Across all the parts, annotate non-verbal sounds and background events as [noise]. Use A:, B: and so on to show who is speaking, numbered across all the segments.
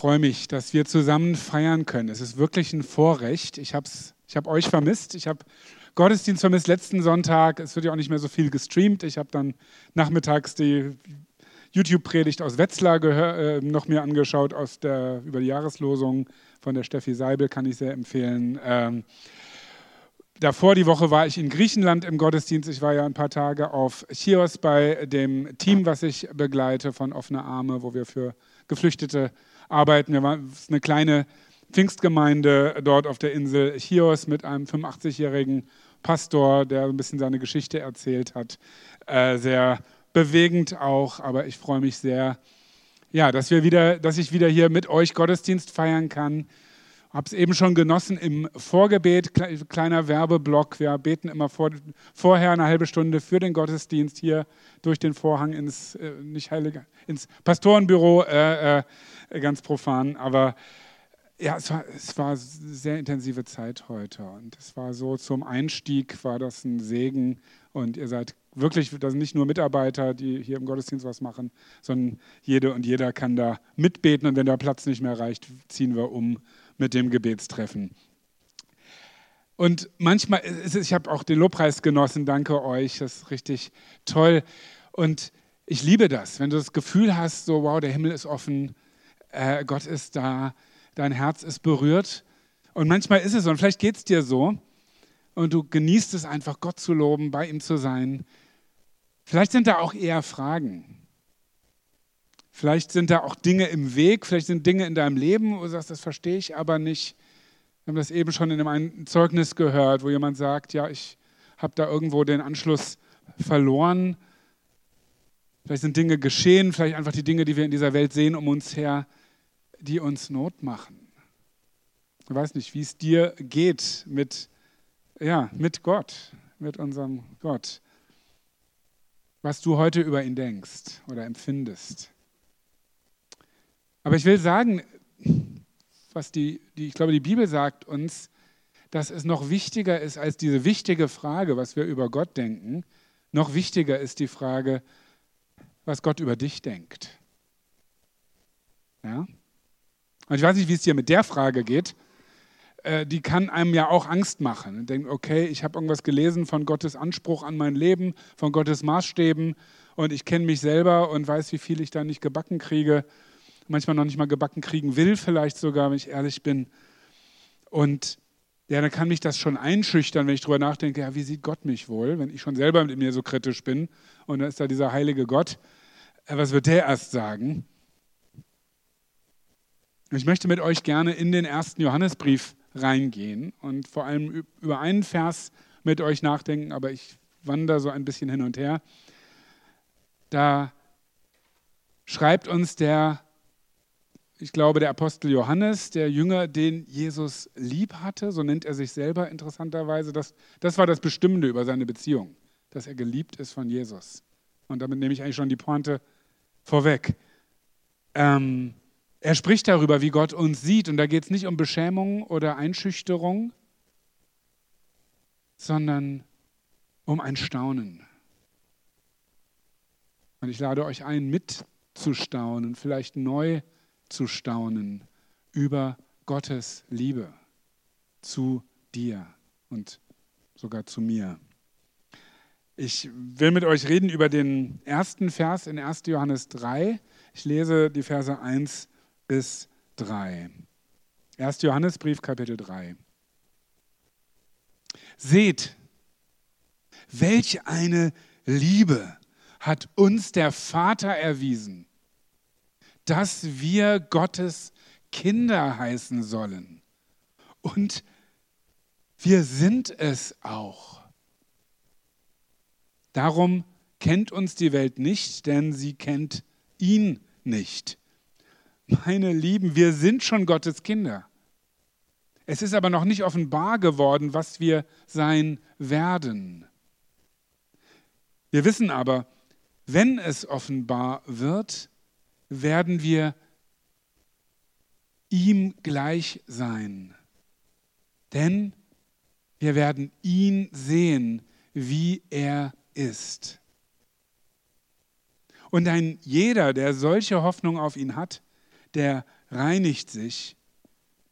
A: freue mich, dass wir zusammen feiern können. Es ist wirklich ein Vorrecht. Ich habe ich hab euch vermisst. Ich habe Gottesdienst vermisst letzten Sonntag. Es wird ja auch nicht mehr so viel gestreamt. Ich habe dann nachmittags die YouTube-Predigt aus Wetzlar äh, noch mir angeschaut aus der, über die Jahreslosung von der Steffi Seibel, kann ich sehr empfehlen. Ähm, davor die Woche war ich in Griechenland im Gottesdienst. Ich war ja ein paar Tage auf Chios bei dem Team, was ich begleite von Offene Arme, wo wir für Geflüchtete arbeiten. Wir waren eine kleine Pfingstgemeinde dort auf der Insel Chios mit einem 85-jährigen Pastor, der ein bisschen seine Geschichte erzählt hat. Äh, sehr bewegend auch, aber ich freue mich sehr, ja, dass wir wieder, dass ich wieder hier mit euch Gottesdienst feiern kann. Habe es eben schon genossen im Vorgebet, kleiner Werbeblock. Wir beten immer vor, vorher eine halbe Stunde für den Gottesdienst hier durch den Vorhang ins, äh, nicht heilige, ins Pastorenbüro. Äh, äh, ganz profan, aber ja, es war, es war sehr intensive Zeit heute und es war so zum Einstieg war das ein Segen und ihr seid wirklich, das sind nicht nur Mitarbeiter, die hier im Gottesdienst was machen, sondern jede und jeder kann da mitbeten und wenn der Platz nicht mehr reicht, ziehen wir um mit dem Gebetstreffen. Und manchmal, ich habe auch den Lobpreis genossen, danke euch, das ist richtig toll. Und ich liebe das, wenn du das Gefühl hast, so wow, der Himmel ist offen, äh, Gott ist da, dein Herz ist berührt. Und manchmal ist es so, und vielleicht geht es dir so, und du genießt es einfach, Gott zu loben, bei ihm zu sein. Vielleicht sind da auch eher Fragen. Vielleicht sind da auch Dinge im Weg, vielleicht sind Dinge in deinem Leben, wo du sagst, das verstehe ich aber nicht. Wir haben das eben schon in einem Zeugnis gehört, wo jemand sagt, ja, ich habe da irgendwo den Anschluss verloren. Vielleicht sind Dinge geschehen, vielleicht einfach die Dinge, die wir in dieser Welt sehen um uns her die uns Not machen. Ich weiß nicht, wie es dir geht mit, ja, mit Gott, mit unserem Gott. Was du heute über ihn denkst oder empfindest. Aber ich will sagen, was die, die, ich glaube, die Bibel sagt uns, dass es noch wichtiger ist als diese wichtige Frage, was wir über Gott denken. Noch wichtiger ist die Frage, was Gott über dich denkt. Ja? Und ich weiß nicht, wie es dir mit der Frage geht. Äh, die kann einem ja auch Angst machen. Denkt, okay, ich habe irgendwas gelesen von Gottes Anspruch an mein Leben, von Gottes Maßstäben und ich kenne mich selber und weiß, wie viel ich da nicht gebacken kriege. Manchmal noch nicht mal gebacken kriegen will, vielleicht sogar, wenn ich ehrlich bin. Und ja, dann kann mich das schon einschüchtern, wenn ich darüber nachdenke, ja, wie sieht Gott mich wohl, wenn ich schon selber mit mir so kritisch bin und dann ist da dieser heilige Gott. Äh, was wird der erst sagen? Ich möchte mit euch gerne in den ersten Johannesbrief reingehen und vor allem über einen Vers mit euch nachdenken, aber ich wandere so ein bisschen hin und her. Da schreibt uns der, ich glaube, der Apostel Johannes, der Jünger, den Jesus lieb hatte, so nennt er sich selber interessanterweise. Das, das war das Bestimmende über seine Beziehung, dass er geliebt ist von Jesus. Und damit nehme ich eigentlich schon die Pointe vorweg. Ähm, er spricht darüber, wie Gott uns sieht. Und da geht es nicht um Beschämung oder Einschüchterung, sondern um ein Staunen. Und ich lade euch ein, mitzustaunen, vielleicht neu zu staunen über Gottes Liebe zu dir und sogar zu mir. Ich will mit euch reden über den ersten Vers in 1. Johannes 3. Ich lese die Verse 1 bis 3. 1. Johannesbrief, Kapitel 3. Seht, welch eine Liebe hat uns der Vater erwiesen, dass wir Gottes Kinder heißen sollen. Und wir sind es auch. Darum kennt uns die Welt nicht, denn sie kennt ihn nicht. Meine Lieben, wir sind schon Gottes Kinder. Es ist aber noch nicht offenbar geworden, was wir sein werden. Wir wissen aber, wenn es offenbar wird, werden wir ihm gleich sein. Denn wir werden ihn sehen, wie er ist. Und ein jeder, der solche Hoffnung auf ihn hat, der reinigt sich,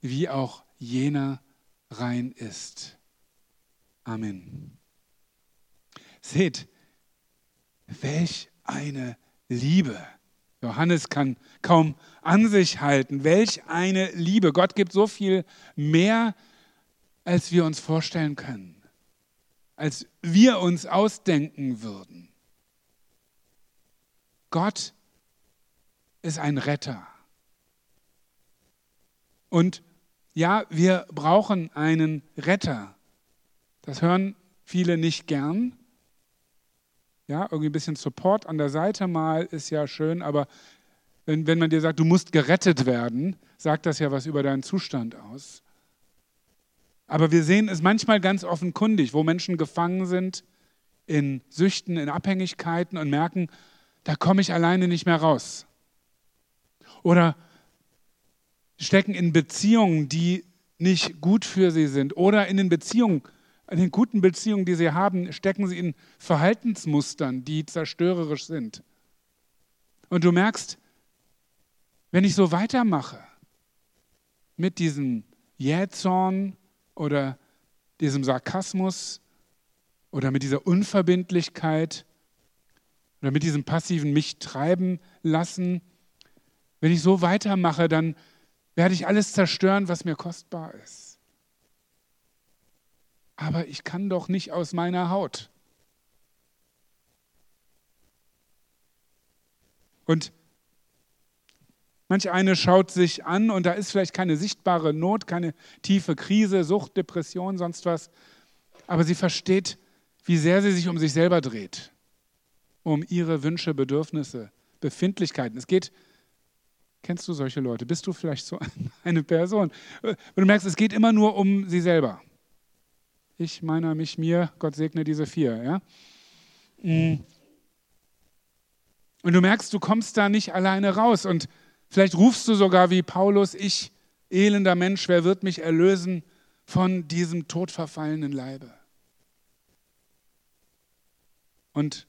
A: wie auch jener rein ist. Amen. Seht, welch eine Liebe. Johannes kann kaum an sich halten. Welch eine Liebe. Gott gibt so viel mehr, als wir uns vorstellen können, als wir uns ausdenken würden. Gott ist ein Retter. Und ja, wir brauchen einen Retter. Das hören viele nicht gern. Ja, irgendwie ein bisschen Support an der Seite mal ist ja schön, aber wenn, wenn man dir sagt, du musst gerettet werden, sagt das ja was über deinen Zustand aus. Aber wir sehen es manchmal ganz offenkundig, wo Menschen gefangen sind in Süchten, in Abhängigkeiten und merken, da komme ich alleine nicht mehr raus. Oder stecken in Beziehungen, die nicht gut für sie sind. Oder in den Beziehungen, in den guten Beziehungen, die sie haben, stecken sie in Verhaltensmustern, die zerstörerisch sind. Und du merkst, wenn ich so weitermache mit diesem Jähzorn oder diesem Sarkasmus oder mit dieser Unverbindlichkeit oder mit diesem passiven mich treiben lassen, wenn ich so weitermache, dann werde ich alles zerstören, was mir kostbar ist. Aber ich kann doch nicht aus meiner Haut. Und manch eine schaut sich an und da ist vielleicht keine sichtbare Not, keine tiefe Krise, Sucht, Depression, sonst was. Aber sie versteht, wie sehr sie sich um sich selber dreht, um ihre Wünsche, Bedürfnisse, Befindlichkeiten. Es geht Kennst du solche Leute? Bist du vielleicht so [laughs] eine Person? Und du merkst, es geht immer nur um sie selber. Ich, meiner, mich, mir, Gott segne diese vier. Ja? Mm. Und du merkst, du kommst da nicht alleine raus. Und vielleicht rufst du sogar wie Paulus, ich, elender Mensch, wer wird mich erlösen von diesem todverfallenen Leibe? Und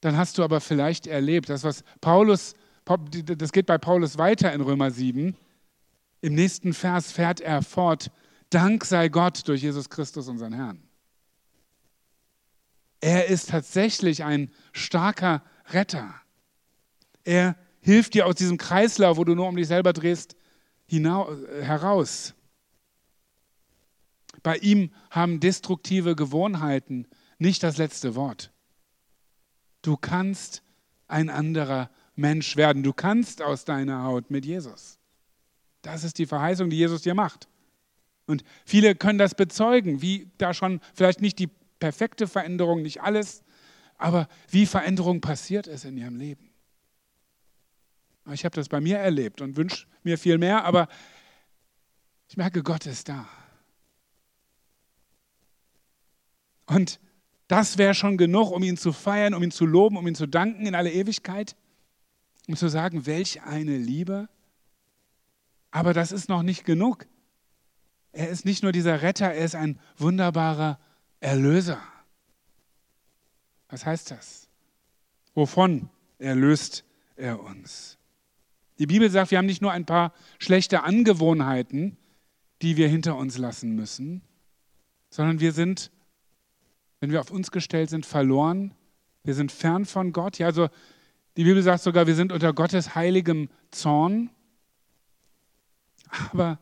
A: dann hast du aber vielleicht erlebt, das, was Paulus das geht bei Paulus weiter in Römer 7. Im nächsten Vers fährt er fort, Dank sei Gott durch Jesus Christus, unseren Herrn. Er ist tatsächlich ein starker Retter. Er hilft dir aus diesem Kreislauf, wo du nur um dich selber drehst, äh, heraus. Bei ihm haben destruktive Gewohnheiten nicht das letzte Wort. Du kannst ein anderer Mensch werden. Du kannst aus deiner Haut mit Jesus. Das ist die Verheißung, die Jesus dir macht. Und viele können das bezeugen, wie da schon vielleicht nicht die perfekte Veränderung, nicht alles, aber wie Veränderung passiert ist in ihrem Leben. Ich habe das bei mir erlebt und wünsche mir viel mehr, aber ich merke, Gott ist da. Und das wäre schon genug, um ihn zu feiern, um ihn zu loben, um ihn zu danken in alle Ewigkeit um zu sagen, welch eine Liebe. Aber das ist noch nicht genug. Er ist nicht nur dieser Retter, er ist ein wunderbarer Erlöser. Was heißt das? Wovon erlöst er uns? Die Bibel sagt, wir haben nicht nur ein paar schlechte Angewohnheiten, die wir hinter uns lassen müssen, sondern wir sind, wenn wir auf uns gestellt sind, verloren. Wir sind fern von Gott. Ja, also die Bibel sagt sogar, wir sind unter Gottes heiligem Zorn. Aber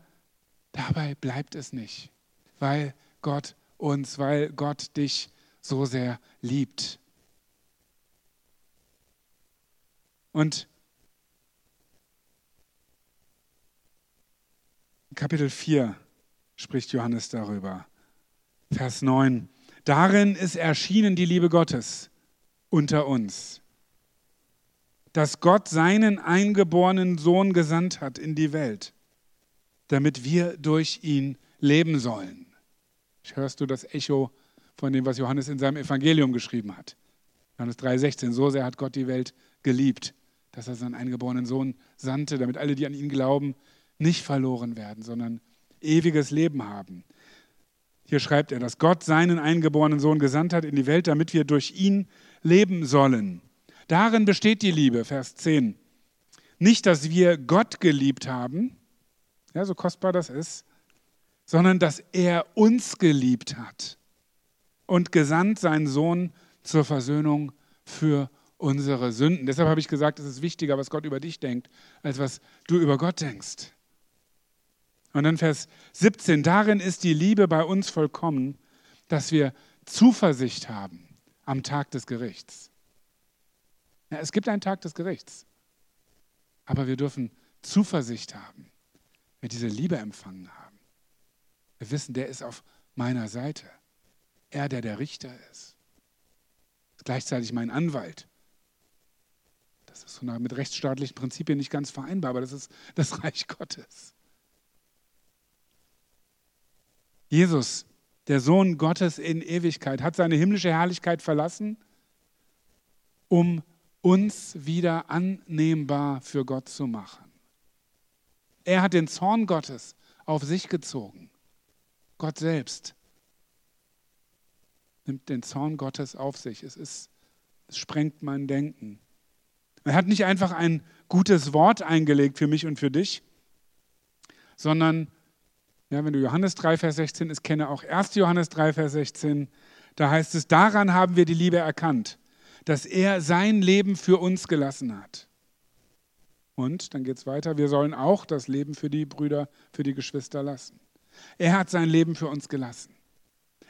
A: dabei bleibt es nicht, weil Gott uns, weil Gott dich so sehr liebt. Und Kapitel 4 spricht Johannes darüber. Vers 9. Darin ist erschienen die Liebe Gottes unter uns dass Gott seinen eingeborenen Sohn gesandt hat in die Welt, damit wir durch ihn leben sollen. Hörst du das Echo von dem, was Johannes in seinem Evangelium geschrieben hat? Johannes 3,16. So sehr hat Gott die Welt geliebt, dass er seinen eingeborenen Sohn sandte, damit alle, die an ihn glauben, nicht verloren werden, sondern ewiges Leben haben. Hier schreibt er, dass Gott seinen eingeborenen Sohn gesandt hat in die Welt, damit wir durch ihn leben sollen. Darin besteht die Liebe, Vers 10. nicht, dass wir Gott geliebt haben, ja, so kostbar das ist, sondern dass er uns geliebt hat und gesandt seinen Sohn zur Versöhnung für unsere Sünden. Deshalb habe ich gesagt, es ist wichtiger, was Gott über dich denkt, als was du über Gott denkst. Und dann Vers 17, darin ist die Liebe bei uns vollkommen, dass wir Zuversicht haben am Tag des Gerichts. Ja, es gibt einen Tag des Gerichts, aber wir dürfen Zuversicht haben, wir diese Liebe empfangen haben. Wir wissen, der ist auf meiner Seite. Er, der der Richter ist. ist gleichzeitig mein Anwalt. Das ist mit rechtsstaatlichen Prinzipien nicht ganz vereinbar, aber das ist das [laughs] Reich Gottes. Jesus, der Sohn Gottes in Ewigkeit, hat seine himmlische Herrlichkeit verlassen, um uns wieder annehmbar für Gott zu machen. Er hat den Zorn Gottes auf sich gezogen. Gott selbst nimmt den Zorn Gottes auf sich. Es, ist, es sprengt mein Denken. Er hat nicht einfach ein gutes Wort eingelegt für mich und für dich, sondern, ja, wenn du Johannes 3, Vers 16 ist, kenne auch 1. Johannes 3, Vers 16, da heißt es, daran haben wir die Liebe erkannt, dass er sein Leben für uns gelassen hat. Und dann geht es weiter, wir sollen auch das Leben für die Brüder, für die Geschwister lassen. Er hat sein Leben für uns gelassen.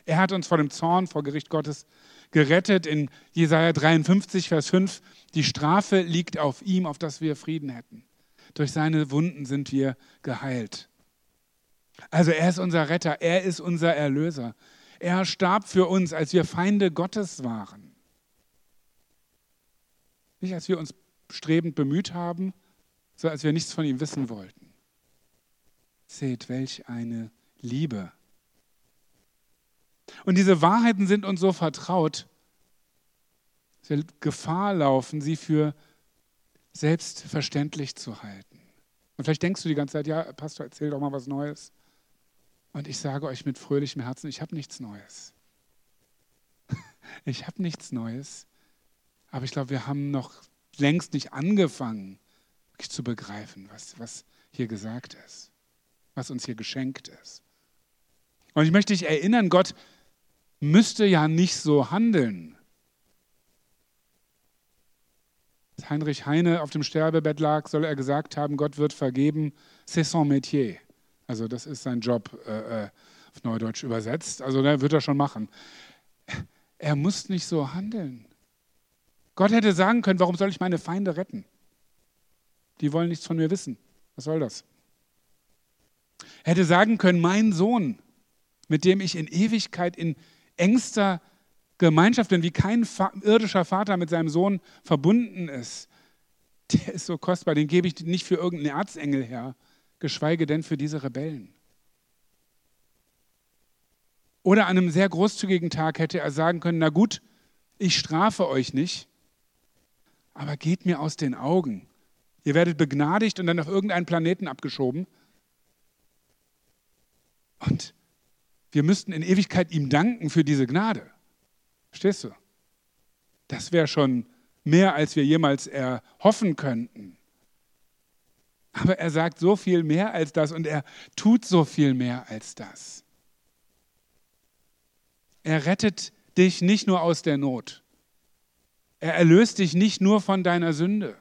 A: Er hat uns vor dem Zorn vor Gericht Gottes gerettet. In Jesaja 53, Vers 5, die Strafe liegt auf ihm, auf dass wir Frieden hätten. Durch seine Wunden sind wir geheilt. Also er ist unser Retter, er ist unser Erlöser. Er starb für uns, als wir Feinde Gottes waren. Nicht als wir uns strebend bemüht haben, sondern als wir nichts von ihm wissen wollten. Seht, welch eine Liebe und diese Wahrheiten sind uns so vertraut, dass wir Gefahr laufen, sie für selbstverständlich zu halten. Und vielleicht denkst du die ganze Zeit, ja, Pastor, erzähl doch mal was Neues. Und ich sage euch mit fröhlichem Herzen, ich habe nichts Neues. [laughs] Ich habe nichts Neues. Aber ich glaube, wir haben noch längst nicht angefangen, wirklich zu begreifen, was, was hier gesagt ist, was uns hier geschenkt ist. Und ich möchte dich erinnern, Gott müsste ja nicht so handeln. Als Heinrich Heine auf dem Sterbebett lag, soll er gesagt haben, Gott wird vergeben, c'est son métier. Also das ist sein Job äh, äh auf Neudeutsch übersetzt. Also da wird er schon machen. Er muss nicht so handeln. Gott hätte sagen können, warum soll ich meine Feinde retten? Die wollen nichts von mir wissen. Was soll das? Er hätte sagen können, mein Sohn, mit dem ich in Ewigkeit in engster Gemeinschaft bin, wie kein irdischer Vater mit seinem Sohn verbunden ist, der ist so kostbar, den gebe ich nicht für irgendeinen Erzengel her, geschweige denn für diese Rebellen. Oder an einem sehr großzügigen Tag hätte er sagen können, na gut, ich strafe euch nicht, aber geht mir aus den Augen. Ihr werdet begnadigt und dann auf irgendeinen Planeten abgeschoben. Und wir müssten in Ewigkeit ihm danken für diese Gnade. Verstehst du? Das wäre schon mehr, als wir jemals erhoffen könnten. Aber er sagt so viel mehr als das und er tut so viel mehr als das. Er rettet dich nicht nur aus der Not. Er erlöst dich nicht nur von deiner Sünde.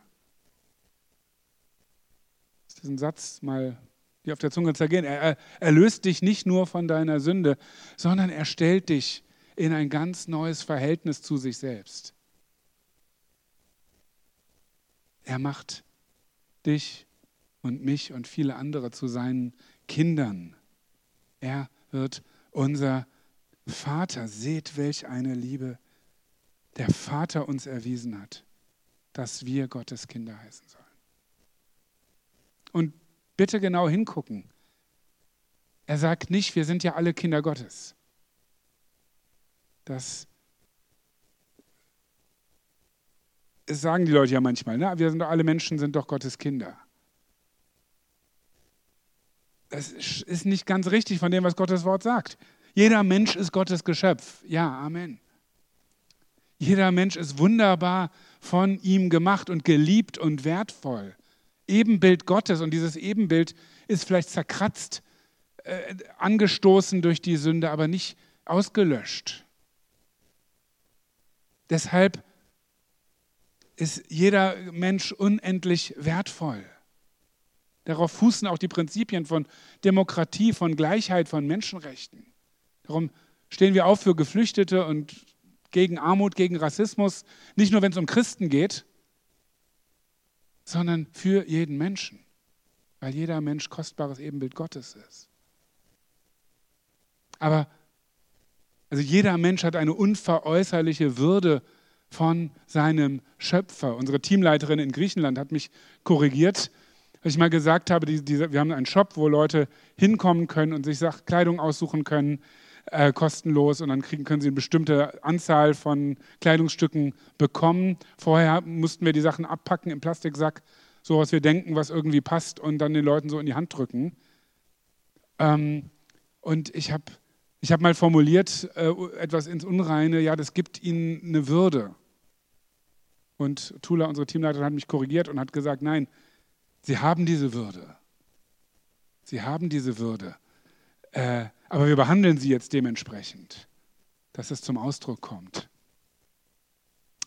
A: Ein Satz mal die auf der Zunge zergehen. Er erlöst dich nicht nur von deiner Sünde, sondern er stellt dich in ein ganz neues Verhältnis zu sich selbst. Er macht dich und mich und viele andere zu seinen Kindern. Er wird unser Vater. Seht, welch eine Liebe der Vater uns erwiesen hat, dass wir Gottes Kinder heißen sollen. Und bitte genau hingucken. Er sagt nicht, wir sind ja alle Kinder Gottes. Das, sagen die Leute ja manchmal. Ne? Wir sind doch alle Menschen, sind doch Gottes Kinder. Das ist nicht ganz richtig von dem, was Gottes Wort sagt. Jeder Mensch ist Gottes Geschöpf. Ja, Amen. Jeder Mensch ist wunderbar von ihm gemacht und geliebt und wertvoll. Ebenbild Gottes und dieses Ebenbild ist vielleicht zerkratzt, äh, angestoßen durch die Sünde, aber nicht ausgelöscht. Deshalb ist jeder Mensch unendlich wertvoll. Darauf fußen auch die Prinzipien von Demokratie, von Gleichheit, von Menschenrechten. Darum stehen wir auf für Geflüchtete und gegen Armut, gegen Rassismus, nicht nur wenn es um Christen geht, sondern für jeden Menschen, weil jeder Mensch kostbares Ebenbild Gottes ist. Aber also jeder Mensch hat eine unveräußerliche Würde von seinem Schöpfer. Unsere Teamleiterin in Griechenland hat mich korrigiert, weil ich mal gesagt habe, die, die, wir haben einen Shop, wo Leute hinkommen können und sich Kleidung aussuchen können, äh, kostenlos und dann kriegen, können sie eine bestimmte Anzahl von Kleidungsstücken bekommen. Vorher mussten wir die Sachen abpacken im Plastiksack, so was wir denken, was irgendwie passt und dann den Leuten so in die Hand drücken. Ähm, und ich habe ich hab mal formuliert, äh, etwas ins Unreine, ja, das gibt ihnen eine Würde. Und Tula, unsere Teamleiterin, hat mich korrigiert und hat gesagt, nein, sie haben diese Würde. Sie haben diese Würde. Äh, aber wir behandeln sie jetzt dementsprechend, dass es zum Ausdruck kommt.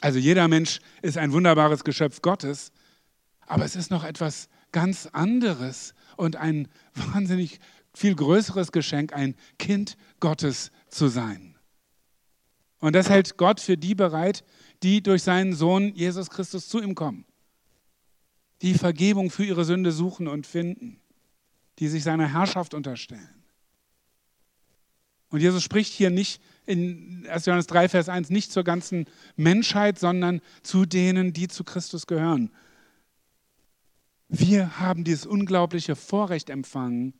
A: Also jeder Mensch ist ein wunderbares Geschöpf Gottes, aber es ist noch etwas ganz anderes und ein wahnsinnig viel größeres Geschenk, ein Kind Gottes zu sein. Und das hält Gott für die bereit, die durch seinen Sohn Jesus Christus zu ihm kommen, die Vergebung für ihre Sünde suchen und finden, die sich seiner Herrschaft unterstellen. Und Jesus spricht hier nicht in 1. Johannes 3, Vers 1 nicht zur ganzen Menschheit, sondern zu denen, die zu Christus gehören. Wir haben dieses unglaubliche Vorrecht empfangen,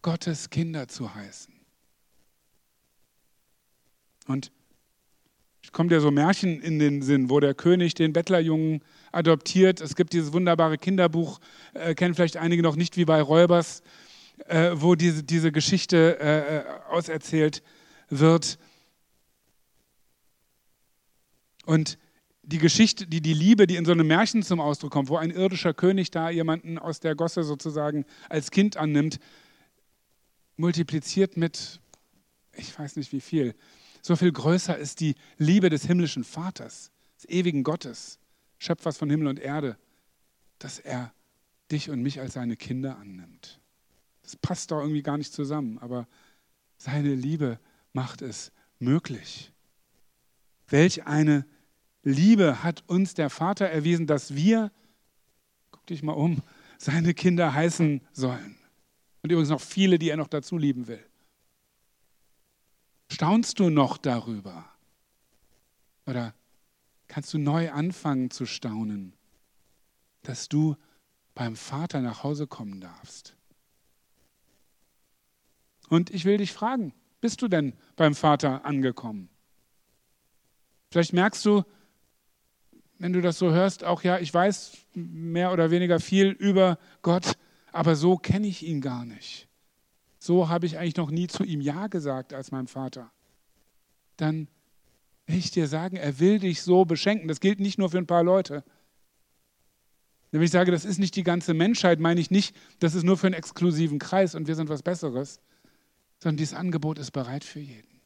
A: Gottes Kinder zu heißen. Und es kommt ja so Märchen in den Sinn, wo der König den Bettlerjungen adoptiert. Es gibt dieses wunderbare Kinderbuch, äh, kennen vielleicht einige noch nicht, wie bei Räubers, äh, wo diese, diese Geschichte äh, äh, auserzählt wird. Und die Geschichte, die, die Liebe, die in so einem Märchen zum Ausdruck kommt, wo ein irdischer König da jemanden aus der Gosse sozusagen als Kind annimmt, multipliziert mit, ich weiß nicht wie viel, so viel größer ist die Liebe des himmlischen Vaters, des ewigen Gottes, Schöpfers von Himmel und Erde, dass er dich und mich als seine Kinder annimmt. Das passt doch irgendwie gar nicht zusammen, aber seine Liebe macht es möglich. Welch eine Liebe hat uns der Vater erwiesen, dass wir, guck dich mal um, seine Kinder heißen sollen. Und übrigens noch viele, die er noch dazu lieben will. Staunst du noch darüber? Oder kannst du neu anfangen zu staunen, dass du beim Vater nach Hause kommen darfst? Und ich will dich fragen, bist du denn beim Vater angekommen? Vielleicht merkst du, wenn du das so hörst, auch ja, ich weiß mehr oder weniger viel über Gott, aber so kenne ich ihn gar nicht. So habe ich eigentlich noch nie zu ihm Ja gesagt als meinem Vater. Dann will ich dir sagen, er will dich so beschenken. Das gilt nicht nur für ein paar Leute. Wenn ich sage, das ist nicht die ganze Menschheit, meine ich nicht, das ist nur für einen exklusiven Kreis und wir sind was Besseres, sondern dieses Angebot ist bereit für jeden.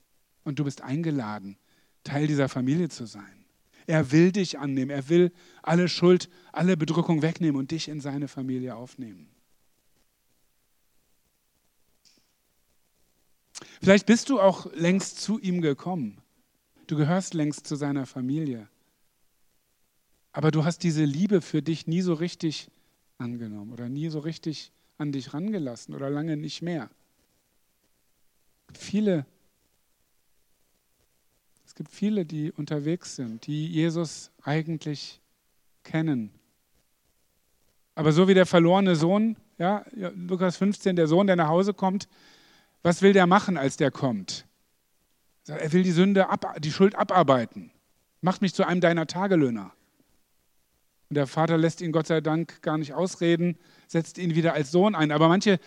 A: Und du bist eingeladen, Teil dieser Familie zu sein. Er will dich annehmen. Er will alle Schuld, alle Bedrückung wegnehmen und dich in seine Familie aufnehmen. Vielleicht bist du auch längst zu ihm gekommen. Du gehörst längst zu seiner Familie. Aber du hast diese Liebe für dich nie so richtig angenommen oder nie so richtig an dich rangelassen oder lange nicht mehr viele, es gibt viele, die unterwegs sind, die Jesus eigentlich kennen. Aber so wie der verlorene Sohn, ja, Lukas 15, der Sohn, der nach Hause kommt, was will der machen, als der kommt? Er will die Sünde, ab, die Schuld abarbeiten. Macht mich zu einem deiner Tagelöhner. Und der Vater lässt ihn Gott sei Dank gar nicht ausreden, setzt ihn wieder als Sohn ein. Aber manche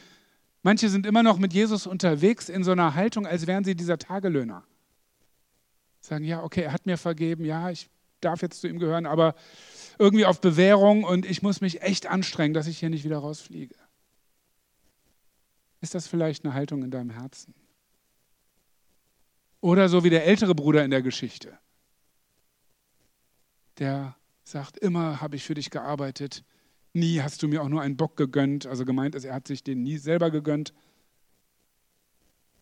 A: Manche sind immer noch mit Jesus unterwegs in so einer Haltung, als wären sie dieser Tagelöhner. Sagen, ja, okay, er hat mir vergeben, ja, ich darf jetzt zu ihm gehören, aber irgendwie auf Bewährung und ich muss mich echt anstrengen, dass ich hier nicht wieder rausfliege. Ist das vielleicht eine Haltung in deinem Herzen? Oder so wie der ältere Bruder in der Geschichte, der sagt, immer habe ich für dich gearbeitet, nie hast du mir auch nur einen Bock gegönnt. Also gemeint ist, er hat sich den nie selber gegönnt.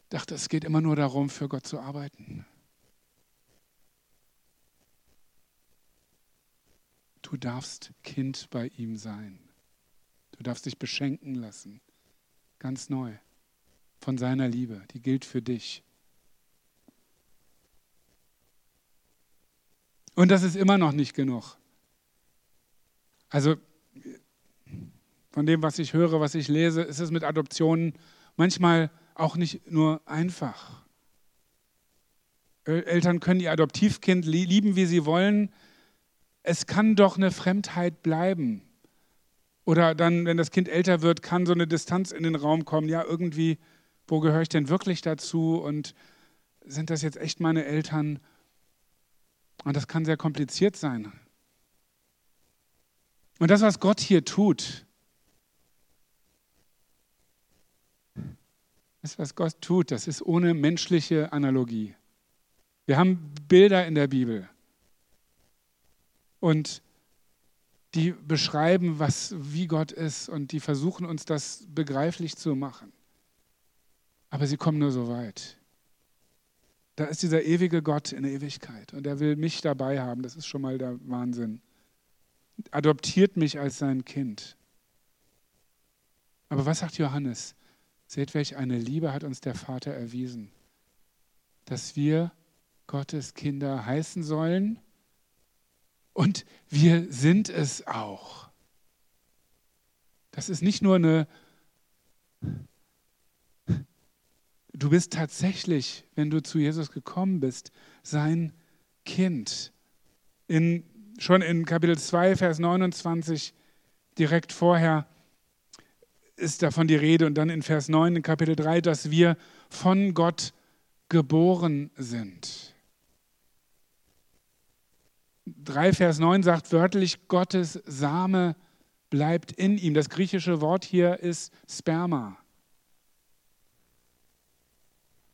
A: Dachte, es geht immer nur darum, für Gott zu arbeiten. Du darfst Kind bei ihm sein. Du darfst dich beschenken lassen. Ganz neu. Von seiner Liebe. Die gilt für dich. Und das ist immer noch nicht genug. Also von dem, was ich höre, was ich lese, ist es mit Adoptionen manchmal auch nicht nur einfach. Eltern können ihr Adoptivkind lieben, wie sie wollen. Es kann doch eine Fremdheit bleiben. Oder dann, wenn das Kind älter wird, kann so eine Distanz in den Raum kommen. Ja, irgendwie, wo gehöre ich denn wirklich dazu? Und sind das jetzt echt meine Eltern? Und das kann sehr kompliziert sein. Und das, was Gott hier tut, das, was Gott tut, das ist ohne menschliche Analogie. Wir haben Bilder in der Bibel und die beschreiben, was, wie Gott ist und die versuchen uns das begreiflich zu machen. Aber sie kommen nur so weit. Da ist dieser ewige Gott in der Ewigkeit und er will mich dabei haben. Das ist schon mal der Wahnsinn adoptiert mich als sein Kind. Aber was sagt Johannes? Seht, welch eine Liebe hat uns der Vater erwiesen, dass wir Gottes Kinder heißen sollen und wir sind es auch. Das ist nicht nur eine, du bist tatsächlich, wenn du zu Jesus gekommen bist, sein Kind. In schon in Kapitel 2, Vers 29, direkt vorher, ist davon die Rede und dann in Vers 9 in Kapitel 3, dass wir von Gott geboren sind. 3 Vers 9 sagt wörtlich, Gottes Same bleibt in ihm. Das griechische Wort hier ist Sperma.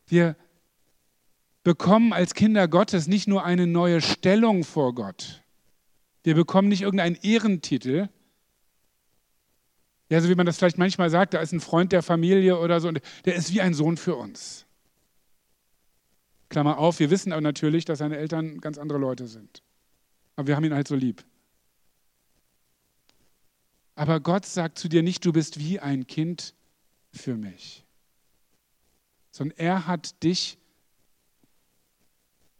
A: Wir bekommen als Kinder Gottes nicht nur eine neue Stellung vor Gott, wir bekommen nicht irgendeinen Ehrentitel. Ja, so wie man das vielleicht manchmal sagt, da ist ein Freund der Familie oder so, und der ist wie ein Sohn für uns. Klammer auf, wir wissen aber natürlich, dass seine Eltern ganz andere Leute sind. Aber wir haben ihn halt so lieb. Aber Gott sagt zu dir nicht, du bist wie ein Kind für mich, sondern er hat dich,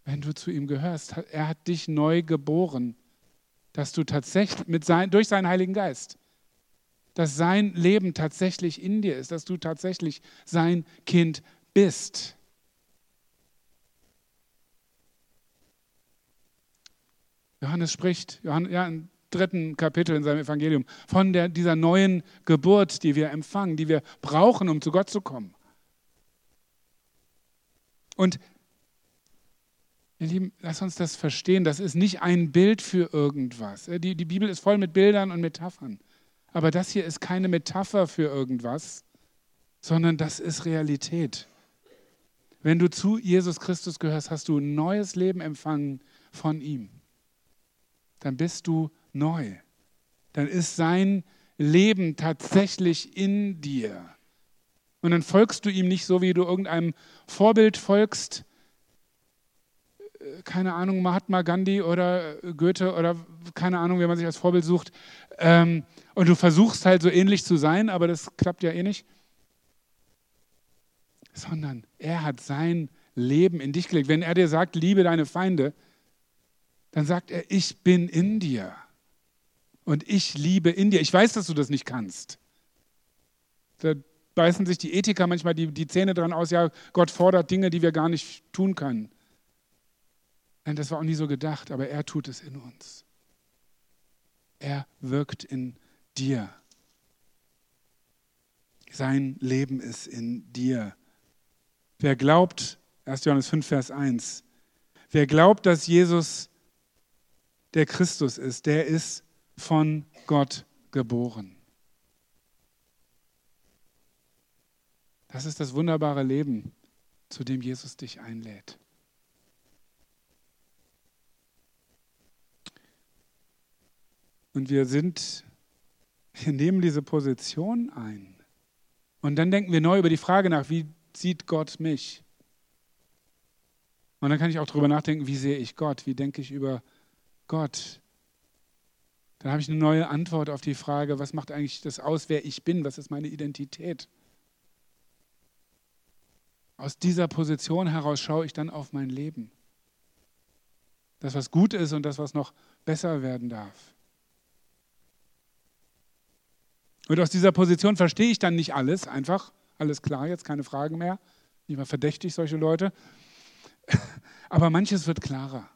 A: wenn du zu ihm gehörst, er hat dich neu geboren dass du tatsächlich mit sein, durch seinen Heiligen Geist, dass sein Leben tatsächlich in dir ist, dass du tatsächlich sein Kind bist. Johannes spricht, Johannes, ja, im dritten Kapitel in seinem Evangelium, von der, dieser neuen Geburt, die wir empfangen, die wir brauchen, um zu Gott zu kommen. Und Ihr Lieben, lass uns das verstehen. Das ist nicht ein Bild für irgendwas. Die, die Bibel ist voll mit Bildern und Metaphern. Aber das hier ist keine Metapher für irgendwas, sondern das ist Realität. Wenn du zu Jesus Christus gehörst, hast du ein neues Leben empfangen von ihm. Dann bist du neu. Dann ist sein Leben tatsächlich in dir. Und dann folgst du ihm nicht so, wie du irgendeinem Vorbild folgst, keine Ahnung, Mahatma Gandhi oder Goethe oder keine Ahnung, wie man sich als Vorbild sucht. Ähm, und du versuchst halt so ähnlich zu sein, aber das klappt ja eh nicht. Sondern er hat sein Leben in dich gelegt. Wenn er dir sagt, liebe deine Feinde, dann sagt er, ich bin in dir. Und ich liebe in dir. Ich weiß, dass du das nicht kannst. Da beißen sich die Ethiker manchmal die, die Zähne dran aus, ja, Gott fordert Dinge, die wir gar nicht tun können. Nein, das war auch nie so gedacht, aber er tut es in uns. Er wirkt in dir. Sein Leben ist in dir. Wer glaubt, 1. Johannes 5, Vers 1, wer glaubt, dass Jesus der Christus ist, der ist von Gott geboren. Das ist das wunderbare Leben, zu dem Jesus dich einlädt. Und wir sind, wir nehmen diese Position ein. Und dann denken wir neu über die Frage nach, wie sieht Gott mich? Und dann kann ich auch darüber nachdenken, wie sehe ich Gott? Wie denke ich über Gott? Dann habe ich eine neue Antwort auf die Frage, was macht eigentlich das aus, wer ich bin? Was ist meine Identität? Aus dieser Position heraus schaue ich dann auf mein Leben. Das, was gut ist und das, was noch besser werden darf. Und aus dieser Position verstehe ich dann nicht alles, einfach, alles klar, jetzt keine Fragen mehr. Nicht mal verdächtig, solche Leute. [laughs] Aber manches wird klarer.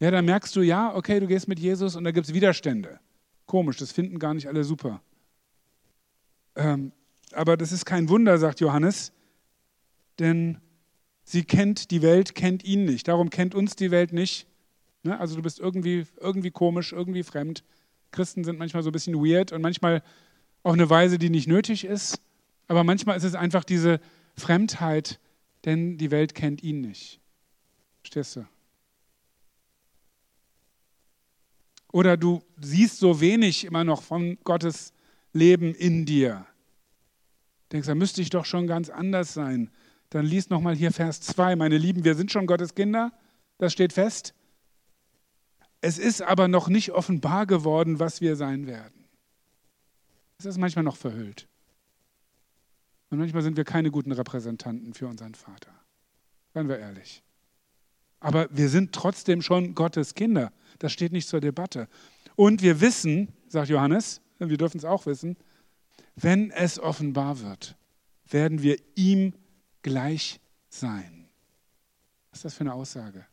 A: Ja, dann merkst du, ja, okay, du gehst mit Jesus und da gibt es Widerstände. Komisch, das finden gar nicht alle super. Ähm, aber das ist kein Wunder, sagt Johannes, denn sie kennt die Welt, kennt ihn nicht. Darum kennt uns die Welt nicht. Ne? Also du bist irgendwie, irgendwie komisch, irgendwie fremd. Christen sind manchmal so ein bisschen weird und manchmal auf eine Weise, die nicht nötig ist. Aber manchmal ist es einfach diese Fremdheit, denn die Welt kennt ihn nicht. Verstehst du? Oder du siehst so wenig immer noch von Gottes Leben in dir. Denkst, da müsste ich doch schon ganz anders sein. Dann lies nochmal hier Vers 2. Meine Lieben, wir sind schon Gottes Kinder. Das steht fest. Es ist aber noch nicht offenbar geworden, was wir sein werden. Es ist manchmal noch verhüllt. Und manchmal sind wir keine guten Repräsentanten für unseren Vater. Seien wir ehrlich. Aber wir sind trotzdem schon Gottes Kinder. Das steht nicht zur Debatte. Und wir wissen, sagt Johannes, wir dürfen es auch wissen, wenn es offenbar wird, werden wir ihm gleich sein. Was ist das für eine Aussage?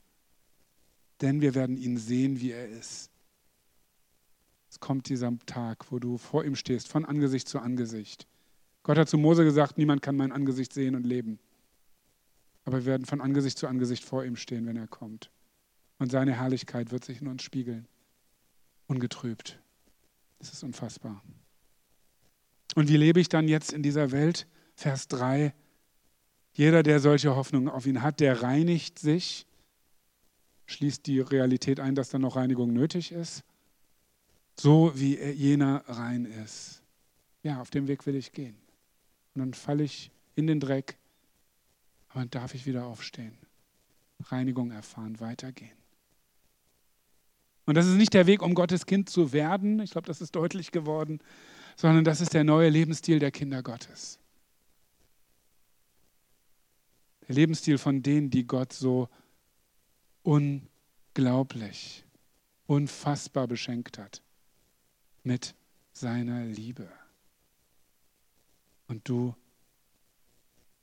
A: Denn wir werden ihn sehen, wie er ist. Es kommt dieser Tag, wo du vor ihm stehst, von Angesicht zu Angesicht. Gott hat zu Mose gesagt, niemand kann mein Angesicht sehen und leben. Aber wir werden von Angesicht zu Angesicht vor ihm stehen, wenn er kommt. Und seine Herrlichkeit wird sich in uns spiegeln. Ungetrübt. Das ist unfassbar. Und wie lebe ich dann jetzt in dieser Welt? Vers 3. Jeder, der solche Hoffnungen auf ihn hat, der reinigt sich schließt die Realität ein, dass da noch Reinigung nötig ist, so wie jener rein ist. Ja, auf dem Weg will ich gehen. Und dann falle ich in den Dreck, aber dann darf ich wieder aufstehen, Reinigung erfahren, weitergehen. Und das ist nicht der Weg, um Gottes Kind zu werden, ich glaube, das ist deutlich geworden, sondern das ist der neue Lebensstil der Kinder Gottes. Der Lebensstil von denen, die Gott so unglaublich, unfassbar beschenkt hat mit seiner Liebe. Und du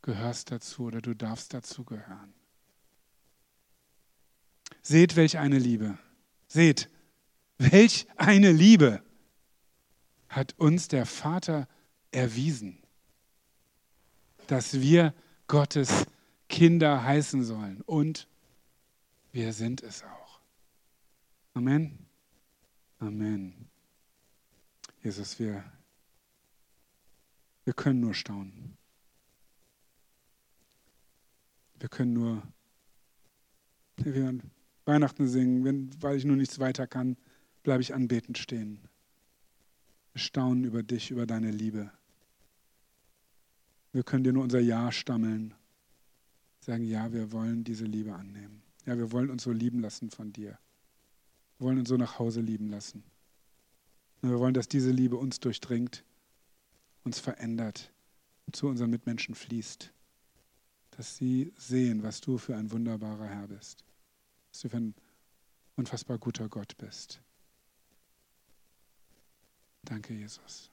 A: gehörst dazu oder du darfst dazu gehören. Seht, welch eine Liebe. Seht, welch eine Liebe hat uns der Vater erwiesen, dass wir Gottes Kinder heißen sollen. Und wir sind es auch. Amen. Amen. Jesus, wir, wir können nur staunen. Wir können nur wir Weihnachten singen, wenn, weil ich nur nichts weiter kann, bleibe ich anbetend stehen. Wir staunen über dich, über deine Liebe. Wir können dir nur unser Ja stammeln, sagen, ja, wir wollen diese Liebe annehmen. Ja, wir wollen uns so lieben lassen von dir. Wir wollen uns so nach Hause lieben lassen. Und wir wollen, dass diese Liebe uns durchdringt, uns verändert und zu unseren Mitmenschen fließt. Dass sie sehen, was du für ein wunderbarer Herr bist. Dass du für ein unfassbar guter Gott bist. Danke, Jesus.